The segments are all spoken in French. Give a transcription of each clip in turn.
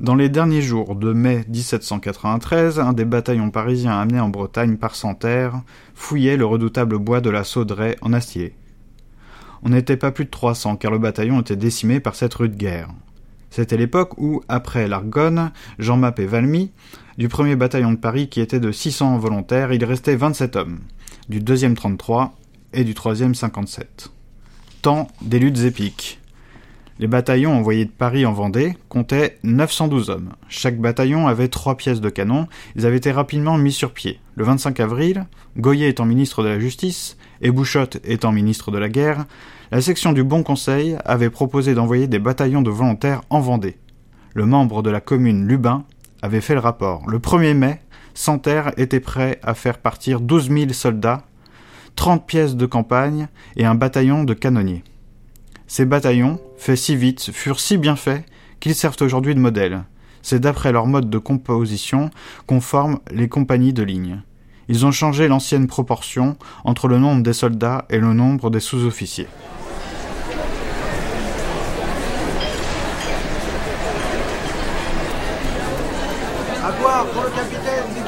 Dans les derniers jours de mai 1793, un des bataillons parisiens amenés en Bretagne par Santerre fouillait le redoutable bois de la Sauderaie en acier. On n'était pas plus de 300 car le bataillon était décimé par cette rude guerre. C'était l'époque où, après l'Argonne, Jean Mappe et Valmy, du premier bataillon de Paris qui était de 600 volontaires, il restait 27 hommes, du deuxième 33 et du troisième 57. Temps des luttes épiques. Les bataillons envoyés de Paris en Vendée comptaient 912 hommes. Chaque bataillon avait trois pièces de canon. Ils avaient été rapidement mis sur pied. Le 25 avril, Goyer étant ministre de la Justice et Bouchotte étant ministre de la Guerre, la section du Bon Conseil avait proposé d'envoyer des bataillons de volontaires en Vendée. Le membre de la commune Lubin avait fait le rapport. Le 1er mai, Santerre était prêt à faire partir 12 000 soldats, 30 pièces de campagne et un bataillon de canonniers. Ces bataillons, faits si vite, furent si bien faits qu'ils servent aujourd'hui de modèle. C'est d'après leur mode de composition qu'on forme les compagnies de ligne. Ils ont changé l'ancienne proportion entre le nombre des soldats et le nombre des sous-officiers. À boire pour le capitaine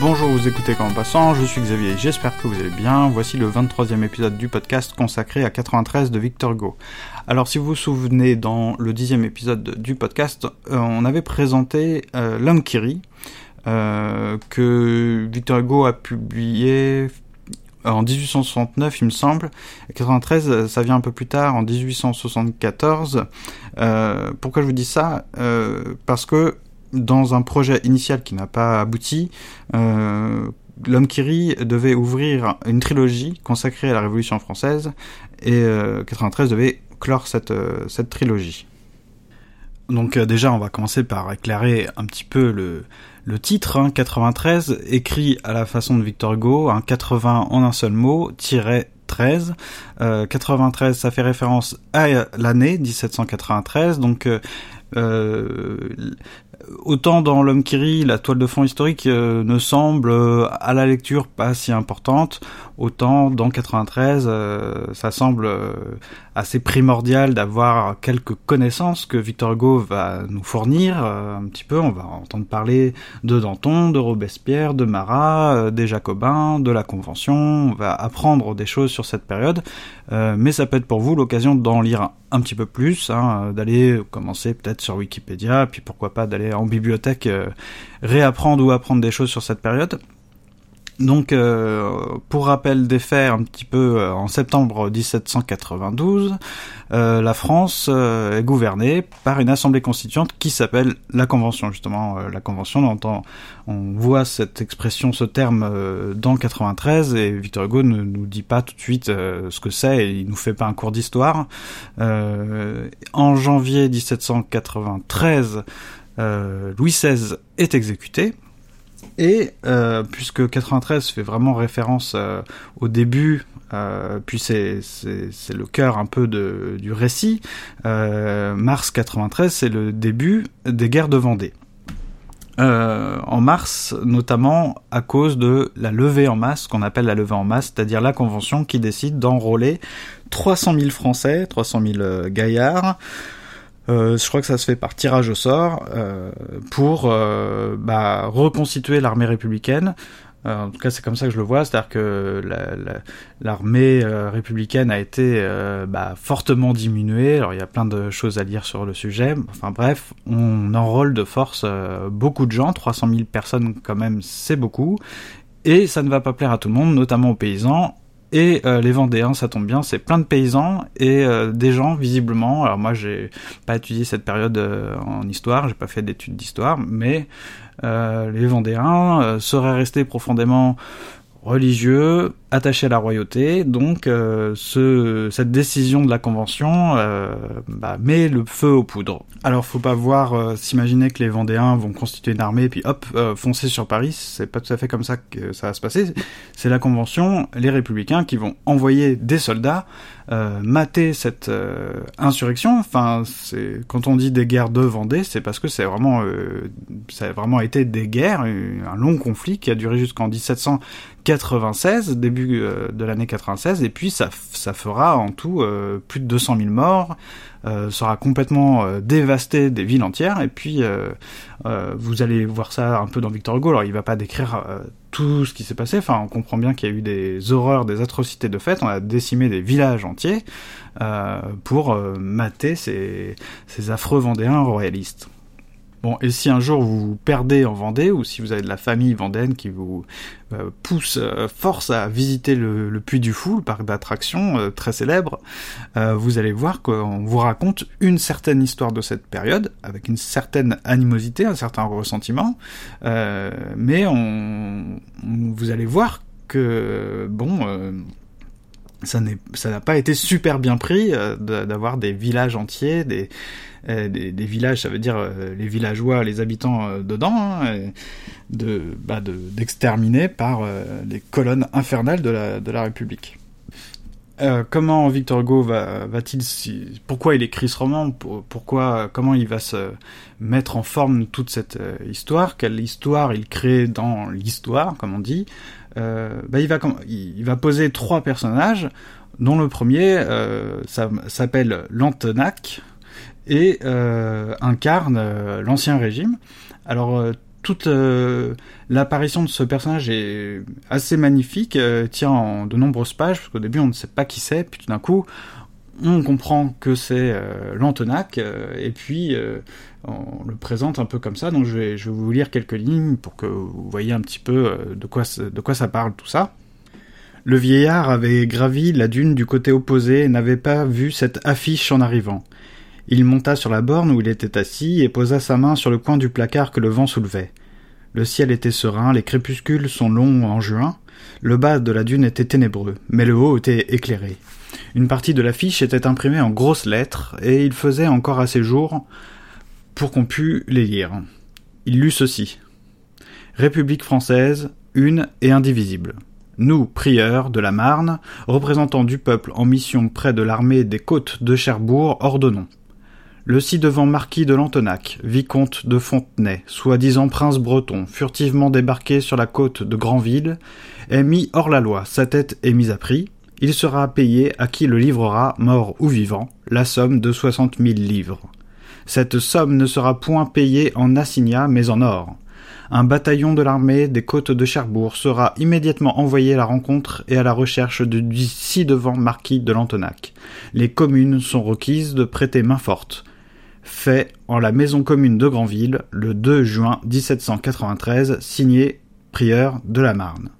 Bonjour, vous écoutez en passant, je suis Xavier j'espère que vous allez bien. Voici le 23e épisode du podcast consacré à 93 de Victor Hugo. Alors si vous vous souvenez, dans le 10e épisode du podcast, euh, on avait présenté euh, L'homme qui euh, que Victor Hugo a publié en 1869, il me semble. 93, ça vient un peu plus tard, en 1874. Euh, pourquoi je vous dis ça? Parce que dans un projet initial qui n'a pas abouti, euh, L'homme qui rit devait ouvrir une trilogie consacrée à la Révolution française et euh, 93 devait clore cette, euh, cette trilogie. Donc euh, déjà, on va commencer par éclairer un petit peu le, le titre, hein, 93, écrit à la façon de Victor Hugo, hein, 80 en un seul mot, tiré 13. Euh, 93, ça fait référence à l'année 1793, donc euh, euh, autant dans L'homme qui rit, la toile de fond historique euh, ne semble euh, à la lecture pas si importante, autant dans 93, euh, ça semble assez primordial d'avoir quelques connaissances que Victor Hugo va nous fournir un petit peu. On va entendre parler de Danton, de Robespierre, de Marat, des Jacobins, de la Convention. On va apprendre des choses sur cette période, mais ça peut être pour vous l'occasion d'en lire un petit peu plus, hein, d'aller commencer peut-être sur Wikipédia, puis pourquoi pas d'aller en bibliothèque euh, réapprendre ou apprendre des choses sur cette période. Donc, euh, pour rappel des faits, un petit peu euh, en septembre 1792, euh, la France est gouvernée par une assemblée constituante qui s'appelle la Convention. Justement, la Convention, on, entend, on voit cette expression, ce terme dans 93, et Victor Hugo ne nous dit pas tout de suite ce que c'est, il nous fait pas un cours d'histoire. En janvier 1793, euh, Louis XVI est exécuté. Et euh, puisque 93 fait vraiment référence euh, au début, euh, puis c'est le cœur un peu du récit. euh, mars 93, c'est le début des guerres de Vendée. Euh, en mars, notamment à cause de la levée en masse, qu'on appelle la levée en masse, c'est-à-dire la convention qui décide d'enrôler 300 000 Français, 300 000 euh, gaillards, euh, je crois que ça se fait par tirage au sort euh, pour euh, bah, reconstituer l'armée républicaine. Euh, en tout cas, c'est comme ça que je le vois, c'est-à-dire que la- la- l'armée euh, républicaine a été euh, bah, fortement diminuée. Alors, il y a plein de choses à lire sur le sujet. Enfin bref, on enrôle de force euh, beaucoup de gens, 300 000 personnes quand même, c'est beaucoup. Et ça ne va pas plaire à tout le monde, notamment aux paysans. Et euh, les Vendéens, ça tombe bien, c'est plein de paysans et euh, des gens visiblement. Alors moi, j'ai pas étudié cette période euh, en histoire, j'ai pas fait d'études d'histoire, mais les Vendéens seraient restés profondément religieux, attaché à la royauté. Donc, euh, ce, cette décision de la Convention euh, bah, met le feu aux poudres. Alors, faut pas voir, euh, s'imaginer que les Vendéens vont constituer une armée et puis hop, foncer sur Paris. C'est pas tout à fait comme ça que ça va se passer. C'est la Convention, les Républicains qui vont envoyer des soldats mater cette insurrection. Enfin, c'est quand on dit des guerres de Vendée, c'est parce que c'est vraiment, ça a vraiment été des guerres, un long conflit qui a duré jusqu'en 1796, début euh, de l'année 96, et puis ça, fera en tout euh, plus de 200 000 morts, euh, sera complètement dévasté des villes entières, et puis vous allez voir ça un peu dans Victor Hugo, alors il va pas décrire tout ce qui s'est passé, enfin on comprend bien qu'il y a eu des horreurs, des atrocités de fait, on a décimé des villages entiers pour mater ces affreux Vendéens royalistes. Bon, et si un jour vous vous perdez en Vendée, ou si vous avez de la famille vendéenne qui vous euh, pousse, euh, force à visiter le, Puy du Fou, le parc d'attractions euh, très célèbre, vous allez voir qu'on vous raconte une certaine histoire de cette période, avec une certaine animosité, un certain ressentiment, mais on, vous allez voir que, bon ça n'a pas été super bien pris d'avoir des villages entiers, des, euh, villages, ça veut dire euh, les villageois, les habitants euh, dedans, hein, de bah, d'exterminer par les colonnes infernales de la, de la République. comment Victor Hugo va, va-t-il, pourquoi il écrit ce roman, pourquoi, comment il va se mettre en forme toute cette histoire, quelle histoire il crée dans l'histoire, comme on dit? Bah, il va, poser trois personnages, dont le premier s'appelle Lantenac, et euh, incarne euh, l'ancien régime. Alors euh, toute l'apparition de ce personnage est assez magnifique, tient en de nombreuses pages, parce qu'au début on ne sait pas qui c'est, puis tout d'un coup on comprend que c'est Lantenac, et puis on le présente un peu comme ça, donc je vais, je vais vous lire quelques lignes pour que vous voyez un petit peu de quoi, de quoi ça parle tout ça. Le vieillard avait gravi la dune du côté opposé et n'avait pas vu cette affiche en arrivant. Il monta sur la borne où il était assis et posa sa main sur le coin du placard que le vent soulevait. Le ciel était serein, les crépuscules sont longs en juin, le bas de la dune était ténébreux, mais le haut était éclairé. Une partie de l'affiche était imprimée en grosses lettres, et il faisait encore assez jour pour qu'on pût les lire. Il lut ceci. République française, une et indivisible. Nous, prieurs de la Marne, représentants du peuple en mission près de l'armée des côtes de Cherbourg, ordonnons le ci-devant marquis de Lantenac, vicomte de Fontenay, soi-disant prince breton, furtivement débarqué sur la côte de Granville, est mis hors la loi, sa tête est mise à prix, il sera payé à qui le livrera, mort ou vivant, la somme de soixante mille livres. Cette somme ne sera point payée en assignat, mais en or. Un bataillon de l'armée des côtes de Cherbourg sera immédiatement envoyé à la rencontre et à la recherche du ci-devant marquis de Lantenac. Les communes sont requises de prêter main forte fait en la maison commune de Granville le 2 juin 1793, signé prieur de la Marne.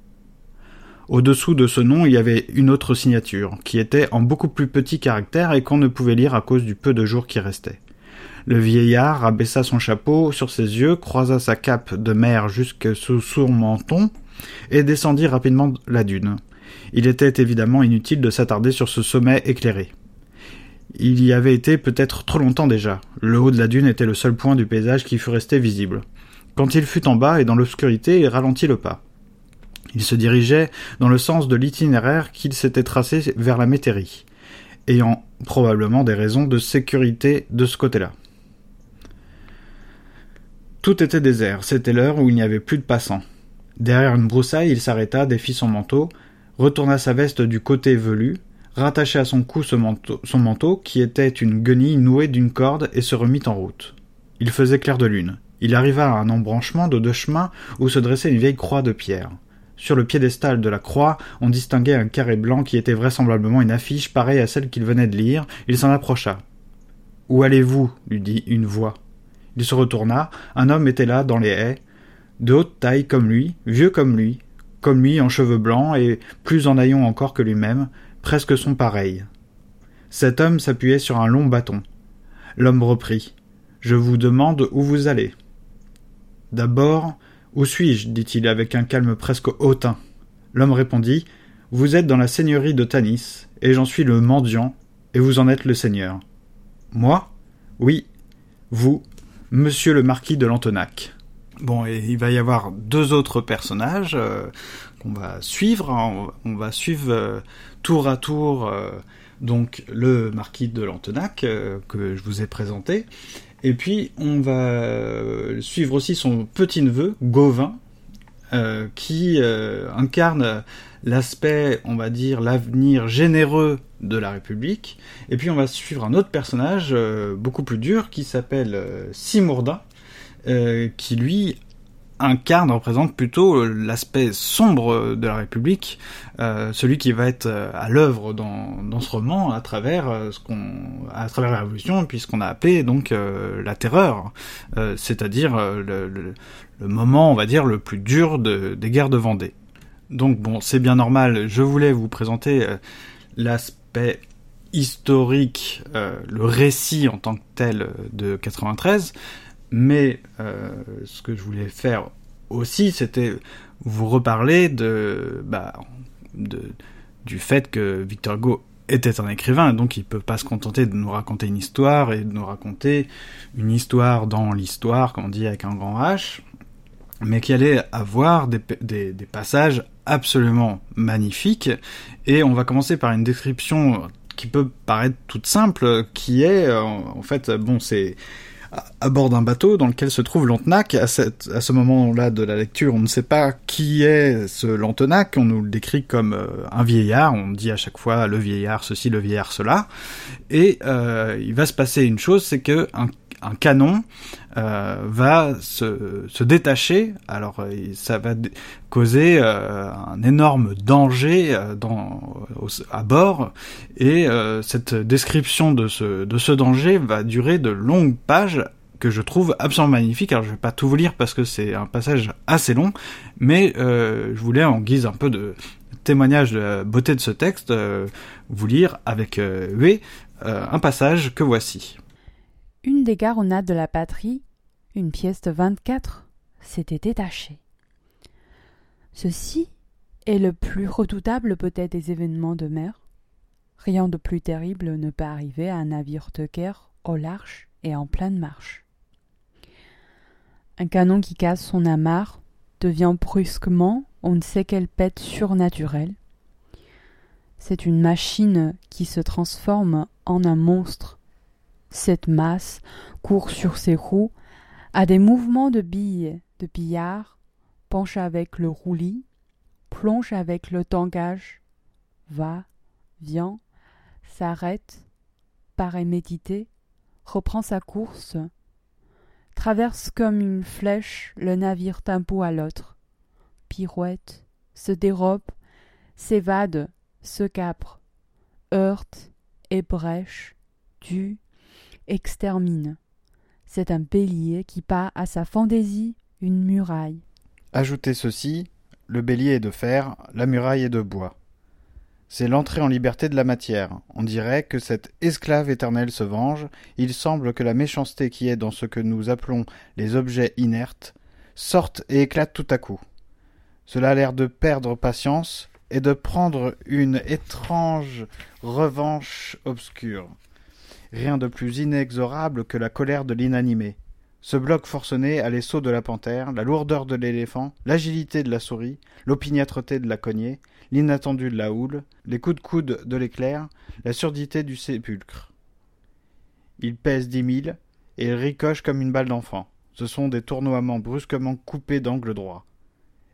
Au-dessous de ce nom, il y avait une autre signature, qui était en beaucoup plus petit caractère et qu'on ne pouvait lire à cause du peu de jours qui restaient. Le vieillard abaissa son chapeau sur ses yeux, croisa sa cape de mer jusque sous son menton, et descendit rapidement la dune. Il était évidemment inutile de s'attarder sur ce sommet éclairé. Il y avait été peut-être trop longtemps déjà. Le haut de la dune était le seul point du paysage qui fût resté visible. Quand il fut en bas et dans l'obscurité, il ralentit le pas. Il se dirigeait dans le sens de l'itinéraire qu'il s'était tracé vers la métairie, ayant probablement des raisons de sécurité de ce côté-là. Tout était désert, c'était l'heure où il n'y avait plus de passants. Derrière une broussaille, il s'arrêta, défit son manteau, retourna sa veste du côté velu, rattacha à son cou son manteau, qui était une guenille nouée d'une corde, et se remit en route. Il faisait clair de lune. Il arriva à un embranchement de deux chemins où se dressait une vieille croix de pierre. Sur le piédestal de la croix, on distinguait un carré blanc qui était vraisemblablement une affiche pareille à celle qu'il venait de lire. Il s'en approcha. Où allez-vous? lui dit une voix. Il se retourna. Un homme était là, dans les haies, de haute taille comme lui, vieux comme lui, comme lui en cheveux blancs et plus en haillons encore que lui-même, presque son pareil. Cet homme s'appuyait sur un long bâton. L'homme reprit. Je vous demande où vous allez. D'abord, où suis-je dit-il avec un calme presque hautain. L'homme répondit Vous êtes dans la seigneurie de Tanis, et j'en suis le mendiant, et vous en êtes le seigneur. Moi? Oui, vous, monsieur le marquis de Lantenac. Bon, et il va y avoir deux autres personnages euh, qu'on va suivre. On, on va suivre euh, tour à tour euh, donc le marquis de Lantenac que je vous ai présenté. Et puis on va suivre aussi son petit neveu Gauvin euh, qui euh, incarne l'aspect, on va dire, l'avenir généreux de la République. Et puis on va suivre un autre personnage euh, beaucoup plus dur qui s'appelle euh, Simourdin, euh, qui lui incarne, représente plutôt l'aspect sombre de la République, euh, celui qui va être euh, à l'œuvre dans, ce roman à travers euh, ce qu'on, à travers la Révolution, puis ce qu'on a appelé donc euh, la terreur, euh, c'est-à-dire euh, le, moment, on va dire, le plus dur de, des guerres de Vendée. Donc bon, c'est bien normal. Je voulais vous présenter euh, l'aspect historique, euh, le récit en tant que tel euh, de 93, mais euh, ce que je voulais faire aussi, c'était vous reparler de, bah, du fait que Victor Hugo était un écrivain, donc il peut pas se contenter de nous raconter une histoire et de nous raconter une histoire dans l'histoire, comme on dit avec un grand H, mais qui allait avoir des, des, des passages absolument magnifiques. Et on va commencer par une description qui peut paraître toute simple, qui est, euh, en fait, bon, c'est à bord d'un bateau dans lequel se trouve Lantenac. À, cette, à ce moment-là de la lecture, on ne sait pas qui est ce Lantenac. On nous le décrit comme euh, un vieillard. On dit à chaque fois le vieillard ceci, le vieillard cela. Et euh, il va se passer une chose, c'est que un canon euh, va se, détacher. Alors ça va causer euh, un énorme danger euh, dans, à bord. Et euh, cette description de ce, danger va durer de longues pages que je trouve absolument magnifique. Alors je vais pas tout vous lire parce que c'est un passage assez long, mais euh, je voulais en guise un peu de témoignage de la beauté de ce texte euh, vous lire avec euh, un passage que voici. Une des garonnades de la patrie, une pièce de 24, s'était détachée. Ceci est le plus redoutable peut-être des événements de mer. Rien de plus terrible ne peut arriver à un navire de guerre au large et en pleine marche. Un canon qui casse son amarre devient brusquement on ne sait quelle pète surnaturelle. C'est une machine qui se transforme en un monstre. Cette masse court sur ses roues, a des mouvements de billes, de billard, penche avec le roulis, plonge avec le tangage, va, vient, s'arrête, paraît méditer, reprend sa course, traverse comme une flèche le navire d'un bout à l'autre, pirouette, se dérobe, s'évade, se capre, heurte, ébrèche, tue, extermine. C'est un bélier qui part à sa fantaisie une muraille. Ajoutez ceci, le bélier est de fer, la muraille est de bois. C'est l'entrée en liberté de la matière. On dirait que cet esclave éternel se venge, il semble que la méchanceté qui est dans ce que nous appelons les objets inertes sorte et éclate tout à coup. Cela a l'air de perdre patience et de prendre une étrange revanche obscure. Rien de plus inexorable que la colère de l'inanimé. Ce bloc forcené a les sauts de la panthère, la lourdeur de l'éléphant, l'agilité de la souris, l'opiniâtreté de la cognée, l'inattendu de la houle, les coups de coude de l'éclair, la surdité du sépulcre. Il pèse dix mille, et il ricoche comme une balle d'enfant. Ce sont des tournoiements brusquement coupés d'angle droit.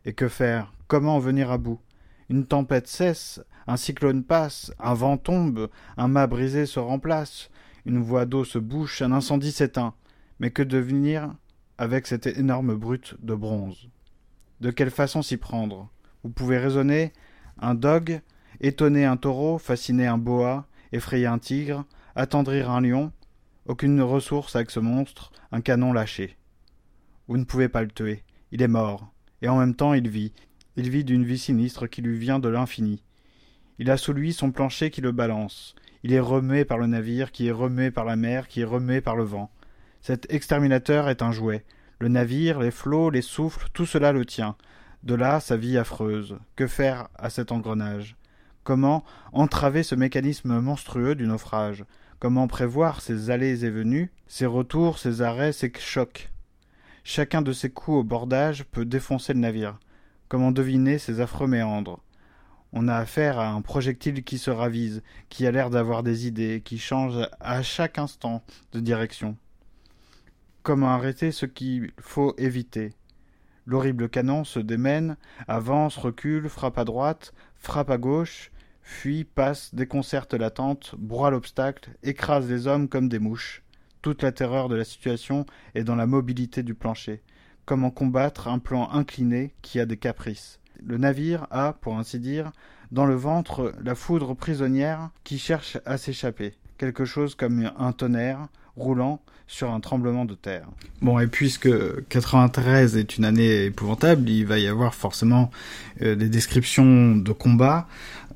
Et que faire? Comment en venir à bout? Une tempête cesse, un cyclone passe, un vent tombe, un mât brisé se remplace, une voie d'eau se bouche, un incendie s'éteint. Mais que devenir avec cette énorme brute de bronze? De quelle façon s'y prendre? Vous pouvez raisonner un dog, étonner un taureau, fasciner un boa, effrayer un tigre, attendrir un lion. Aucune ressource avec ce monstre, un canon lâché. Vous ne pouvez pas le tuer, il est mort, et en même temps il vit, il vit d'une vie sinistre qui lui vient de l'infini. Il a sous lui son plancher qui le balance, il est remué par le navire, qui est remué par la mer, qui est remué par le vent. Cet exterminateur est un jouet. Le navire, les flots, les souffles, tout cela le tient. De là sa vie affreuse. Que faire à cet engrenage? Comment entraver ce mécanisme monstrueux du naufrage? Comment prévoir ses allées et venues, ses retours, ses arrêts, ses chocs? Chacun de ces coups au bordage peut défoncer le navire. Comment deviner ces affreux méandres? On a affaire à un projectile qui se ravise, qui a l'air d'avoir des idées, qui change à chaque instant de direction. Comment arrêter ce qu'il faut éviter? L'horrible canon se démène, avance, recule, frappe à droite, frappe à gauche, fuit, passe, déconcerte l'attente, broie l'obstacle, écrase les hommes comme des mouches. Toute la terreur de la situation est dans la mobilité du plancher. Comment combattre un plan incliné qui a des caprices? Le navire a, pour ainsi dire, dans le ventre la foudre prisonnière qui cherche à s'échapper. Quelque chose comme un tonnerre roulant sur un tremblement de terre. Bon, et puisque 93 est une année épouvantable, il va y avoir forcément euh, des descriptions de combats,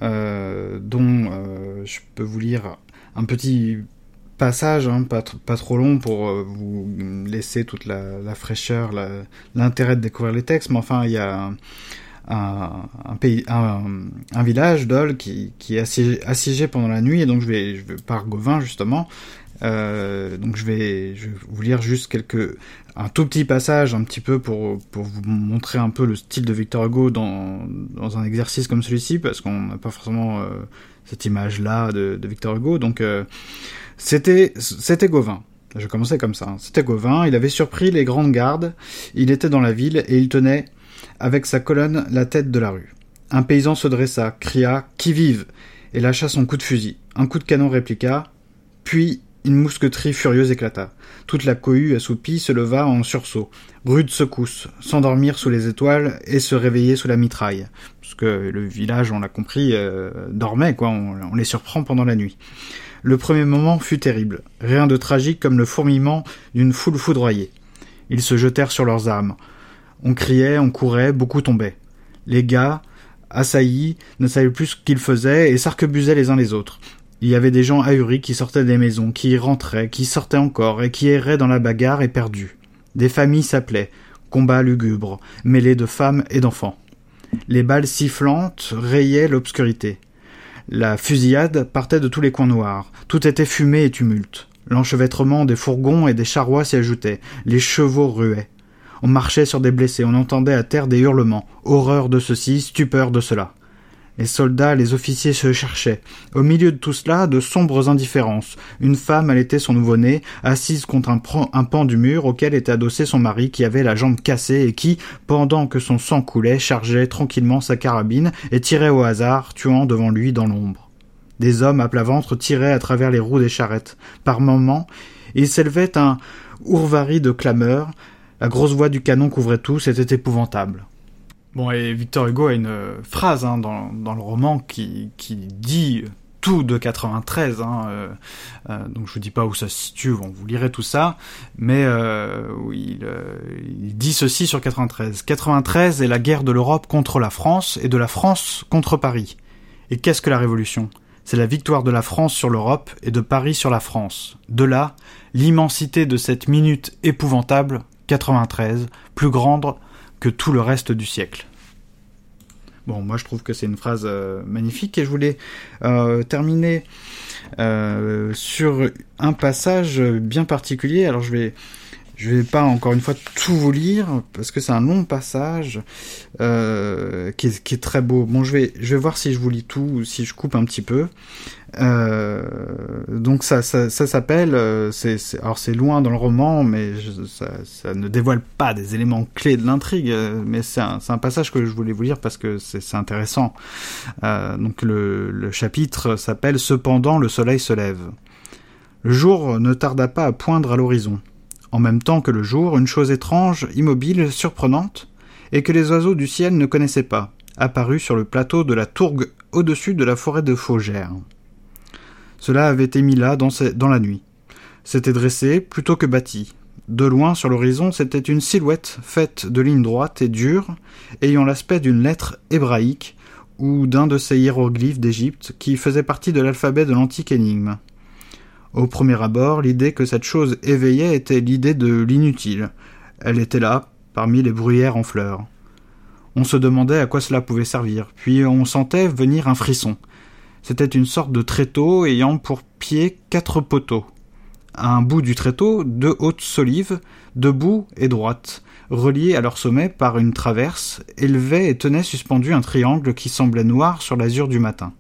euh, dont euh, je peux vous lire un petit passage, hein, pas, trop long pour vous laisser toute la, la fraîcheur, l'intérêt de découvrir les textes, mais enfin, il y a un, pays, un, un village, Dole, qui, qui est assiégé, assiégé, pendant la nuit, et donc je vais, je vais par Gauvin justement, euh, donc je vais, je vais vous lire juste quelques, un tout petit passage, un petit peu pour, pour vous montrer un peu le style de Victor Hugo dans, dans un exercice comme celui-ci, parce qu'on n'a pas forcément euh, cette image-là de, de, Victor Hugo. Donc euh, c'était, c'était Gauvin. Je commençais comme ça. Hein. C'était Gauvin. Il avait surpris les grandes gardes. Il était dans la ville et il tenait avec sa colonne la tête de la rue. Un paysan se dressa, cria Qui vive et lâcha son coup de fusil. Un coup de canon répliqua, puis une mousqueterie furieuse éclata. Toute la cohue assoupie se leva en sursaut. Rude secousse, s'endormir sous les étoiles et se réveiller sous la mitraille. Parce que le village, on l'a compris, euh, dormait, quoi. On, on, les surprend pendant la nuit. Le premier moment fut terrible. Rien de tragique comme le fourmillement d'une foule foudroyée. Ils se jetèrent sur leurs armes. On criait, on courait, beaucoup tombaient. Les gars, assaillis, ne savaient plus ce qu'ils faisaient et s'arquebusaient les uns les autres. Il y avait des gens ahuris qui sortaient des maisons, qui rentraient, qui sortaient encore, et qui erraient dans la bagarre et. Des familles s'appelaient, combats lugubres, mêlés de femmes et d'enfants. Les balles sifflantes rayaient l'obscurité. La fusillade partait de tous les coins noirs. Tout était fumée et tumulte. L'enchevêtrement des fourgons et des charrois s'y ajoutait. Les chevaux ruaient. On marchait sur des blessés, on entendait à terre des hurlements. Horreur de ceci, stupeur de cela. Les soldats, les officiers se cherchaient. Au milieu de tout cela, de sombres indifférences. Une femme allaitait son nouveau-né, assise contre un, pan du mur auquel était adossé son mari qui avait la jambe cassée et qui, pendant que son sang coulait, chargeait tranquillement sa carabine et tirait au hasard, tuant devant lui dans l'ombre. Des hommes à plat ventre tiraient à travers les roues des charrettes. Par moments, il s'élevait un ourvari de clameurs. La grosse voix du canon couvrait tout, c'était épouvantable. Bon, et Victor Hugo a une phrase hein, dans, le roman qui, dit tout de 93. Hein, euh, euh, donc je vous dis pas où ça se situe, bon, vous lirez tout ça, mais euh, il, il, dit ceci sur 93. 93 est la guerre de l'Europe contre la France et de la France contre Paris. Et qu'est-ce que la Révolution? C'est la victoire de la France sur l'Europe et de Paris sur la France. De là, l'immensité de cette minute épouvantable, 93, plus grande que tout le reste du siècle. Bon, moi je trouve que c'est une phrase euh, magnifique et je voulais euh, terminer euh, sur un passage bien particulier. Alors je vais je vais pas encore une fois tout vous lire parce que c'est un long passage qui, est, qui, est, très beau. Bon, je vais je vais voir si je vous lis tout ou si je coupe un petit peu. Euh, donc ça ça, s'appelle euh, alors c'est loin dans le roman mais ça, ne dévoile pas des éléments clés de l'intrigue euh, mais c'est un, passage que je voulais vous lire parce que c'est intéressant. Donc le, le chapitre s'appelle Cependant le soleil se lève. Le jour ne tarda pas à poindre à l'horizon en même temps que le jour, une chose étrange, immobile, surprenante, et que les oiseaux du ciel ne connaissaient pas, apparut sur le plateau de la Tourgue au-dessus de la forêt de Faugère. Cela avait été mis là dans, la nuit. C'était dressé plutôt que bâti. De loin sur l'horizon, c'était une silhouette faite de lignes droites et dures, ayant l'aspect d'une lettre hébraïque ou d'un de ces hiéroglyphes d'Égypte qui faisait partie de l'alphabet de l'antique énigme. Au premier abord, l'idée que cette chose éveillait était l'idée de l'inutile. Elle était là, parmi les bruyères en fleurs. On se demandait à quoi cela pouvait servir, puis on sentait venir un frisson. C'était une sorte de tréteau ayant pour pied quatre poteaux. À un bout du tréteau, deux hautes solives, debout et droites, reliées à leur sommet par une traverse, élevaient et tenaient suspendu un triangle qui semblait noir sur l'azur du matin.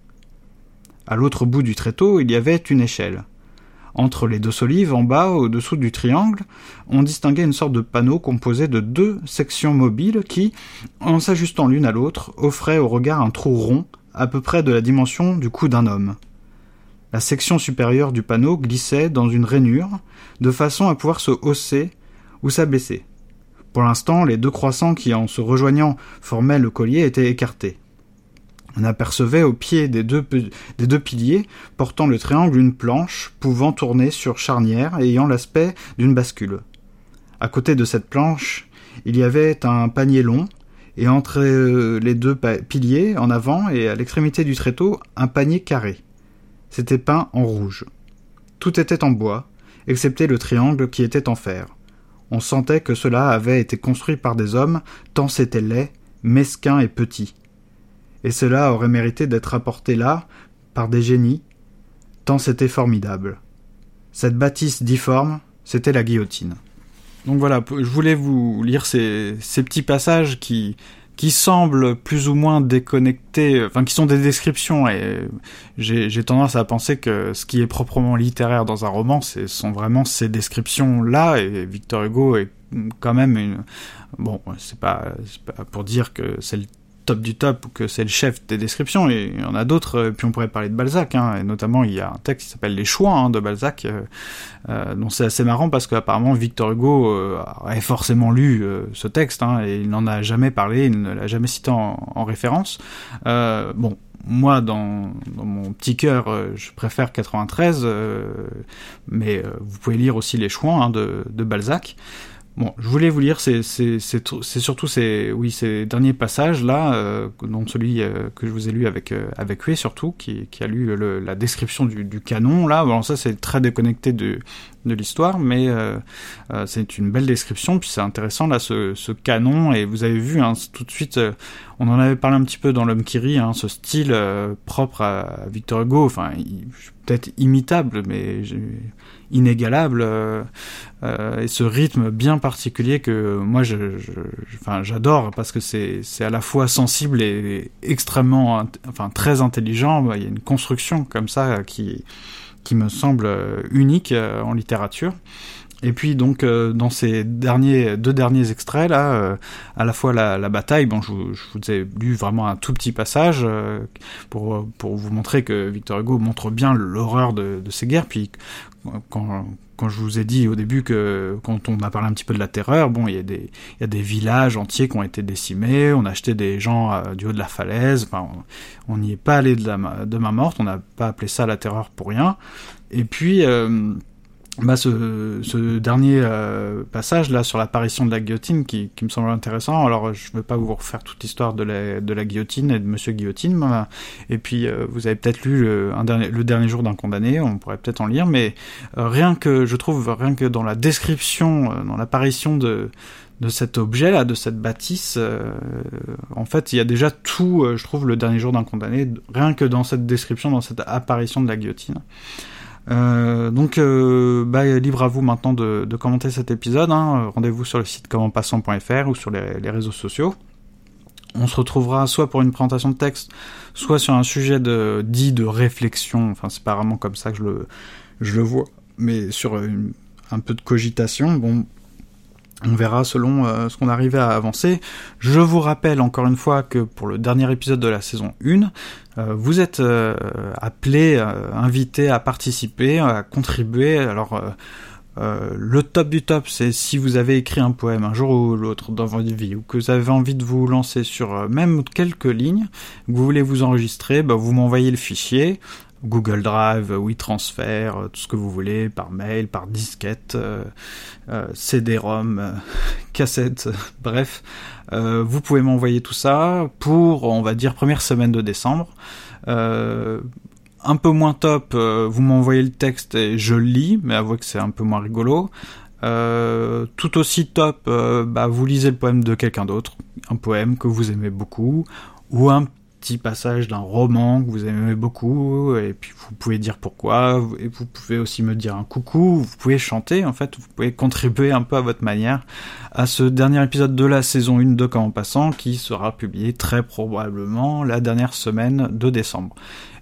À l'autre bout du tréteau, il y avait une échelle. Entre les deux solives, en bas, au-dessous du triangle, on distinguait une sorte de panneau composé de deux sections mobiles qui, en s'ajustant l'une à l'autre, offraient au regard un trou rond, à peu près de la dimension du cou d'un homme. La section supérieure du panneau glissait dans une rainure, de façon à pouvoir se hausser ou s'abaisser. Pour l'instant, les deux croissants qui, en se rejoignant, formaient le collier étaient écartés. On apercevait au pied des deux, des deux piliers portant le triangle une planche pouvant tourner sur charnière ayant l'aspect d'une bascule. À côté de cette planche, il y avait un panier long, et entre euh, les deux piliers, en avant et à l'extrémité du tréteau, un panier carré. C'était peint en rouge. Tout était en bois, excepté le triangle qui était en fer. On sentait que cela avait été construit par des hommes, tant c'était laid, mesquin et petit et cela aurait mérité d'être apporté là par des génies, tant c'était formidable. Cette bâtisse difforme, c'était la guillotine. Donc voilà, je voulais vous lire ces, petits passages qui, qui semblent plus ou moins déconnectés, enfin qui sont des descriptions, et j'ai tendance à penser que ce qui est proprement littéraire dans un roman, ce sont vraiment ces descriptions-là, et Victor Hugo est quand même une... Bon, c'est pas, pas pour dire que c'est le top du top, que c'est le chef des descriptions, et il y en a d'autres, euh, puis on pourrait parler de Balzac, hein, et notamment il y a un texte qui s'appelle Les Choix hein, de Balzac, euh, euh, dont c'est assez marrant parce qu'apparemment Victor Hugo euh, avait forcément lu ce texte, hein, et il n'en a jamais parlé, il ne l'a jamais cité en, en référence. bon, moi, dans, mon petit cœur, je préfère 93, mais vous pouvez lire aussi Les Chouans de, Balzac. Bon, je voulais vous lire, c'est surtout ces, derniers passages là, euh, dont celui euh, que je vous ai lu avec euh, avec surtout, qui, a lu la description du, du, canon là. Bon, ça c'est très déconnecté de de l'histoire, mais euh, euh, c'est une belle description. Puis c'est intéressant là ce, canon et vous avez vu hein, tout de suite, on en avait parlé un petit peu dans l'homme qui rit, hein, ce style propre à Victor Hugo, enfin peut-être imitable, mais inégalable euh, euh, et ce rythme bien particulier que moi j'adore parce que c'est à la fois sensible et extrêmement enfin très intelligent il y a une construction comme ça qui qui me semble unique euh, en littérature et puis donc euh, dans ces derniers deux derniers extraits là, euh, à la fois la, la bataille, bon je, vous ai lu vraiment un tout petit passage euh, pour pour vous montrer que Victor Hugo montre bien l'horreur de, de ces guerres. Puis quand quand je vous ai dit au début que quand on a parlé un petit peu de la terreur, bon, il y a des, y a des villages entiers qui ont été décimés, on a acheté des gens du haut de la falaise, enfin, on n'y est pas allé de, la, main morte, on n'a pas appelé ça la terreur pour rien. Et puis, euh, bah, ce, ce dernier euh, passage là sur l'apparition de la guillotine qui, qui, me semble intéressant. Alors je ne veux pas vous refaire toute l'histoire de la, de la guillotine et de Monsieur Guillotine. Et puis euh, vous avez peut-être lu le, dernier, le dernier jour d'un condamné. On pourrait peut-être en lire, mais euh, rien que je trouve rien que dans la description, dans l'apparition de de cet objet là, de cette bâtisse, en fait, il y a déjà tout. je trouve le dernier jour d'un condamné, rien que dans cette description, dans cette apparition de la guillotine. Euh, donc, euh, bah, libre à vous maintenant de, commenter cet épisode. Hein. Rendez-vous sur le site commentpassant.fr ou sur les, réseaux sociaux. On se retrouvera soit pour une présentation de texte, soit sur un sujet dit de réflexion. Enfin, c'est pas vraiment comme ça que je le, vois, mais sur un peu de cogitation. Bon, on verra selon euh, ce qu'on arrive à avancer. Je vous rappelle encore une fois que pour le dernier épisode de la saison 1, euh, vous êtes euh, appelé, euh, invité à participer, à contribuer. Alors le top du top, c'est si vous avez écrit un poème un jour ou l'autre dans votre vie, ou que vous avez envie de vous lancer sur même quelques lignes, que vous voulez vous enregistrer, bah, vous m'envoyez le fichier. Google Drive, WeTransfer, euh, tout ce que vous voulez, par mail, par disquette, euh, euh, CD-ROM, euh, cassette, bref. Euh, vous pouvez m'envoyer tout ça pour, on va dire, première semaine de décembre. un peu moins top, vous m'envoyez le texte et je le lis, mais avouez que c'est un peu moins rigolo. tout aussi top, bah, vous lisez le poème de quelqu'un d'autre, un poème que vous aimez beaucoup, ou un petit passage d'un roman que vous aimez beaucoup, et puis vous pouvez dire pourquoi, et vous pouvez aussi me dire un coucou, vous pouvez chanter, en fait, vous pouvez contribuer un peu à votre manière à ce dernier épisode de la saison 1 de en passant, qui sera publié très probablement la dernière semaine de décembre.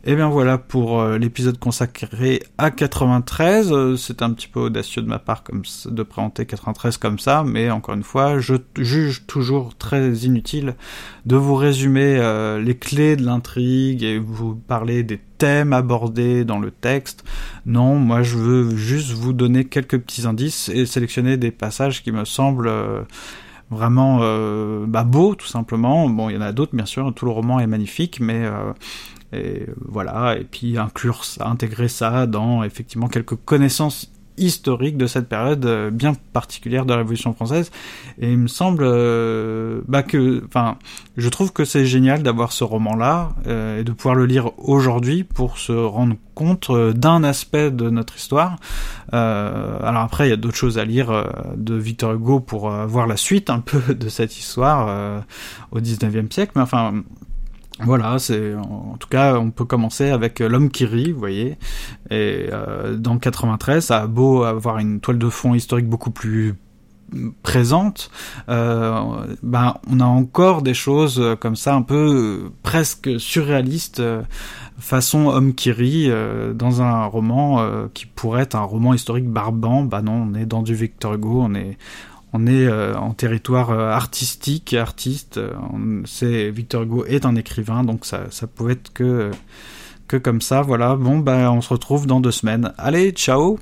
Et eh bien voilà pour euh, l'épisode consacré à 93. Euh, c'est un petit peu audacieux de ma part comme de présenter 93 comme ça, mais encore une fois, je juge toujours très inutile de vous résumer euh, les clés de l'intrigue et vous parler des thèmes abordés dans le texte. Non, moi je veux juste vous donner quelques petits indices et sélectionner des passages qui me semblent vraiment bah, beaux tout simplement. Bon, il y en a d'autres bien sûr, tout le roman est magnifique, mais et voilà, et puis inclure ça, intégrer ça dans effectivement quelques connaissances historiques de cette période euh, bien particulière de la Révolution française. Et il me semble euh, bah que, enfin, je trouve que c'est génial d'avoir ce roman-là euh, et de pouvoir le lire aujourd'hui pour se rendre compte d'un aspect de notre histoire. alors après, il y a d'autres choses à lire de Victor Hugo pour voir la suite un peu de cette histoire au 19e siècle, mais enfin voilà, c'est en tout cas, on peut commencer avec euh, l'homme qui rit, vous voyez. Et euh, dans 93, ça a beau avoir une toile de fond historique beaucoup plus présente, euh, ben on a encore des choses comme ça un peu presque surréalistes façon homme qui rit dans un roman qui pourrait être un roman historique barbant. Bah non, on est dans du Victor Hugo, on est on est euh, en territoire euh, artistique, artiste. c'est Victor Hugo est un écrivain, donc ça, ça pouvait être que que comme ça. Voilà. Bon, ben on se retrouve dans deux semaines. Allez, ciao.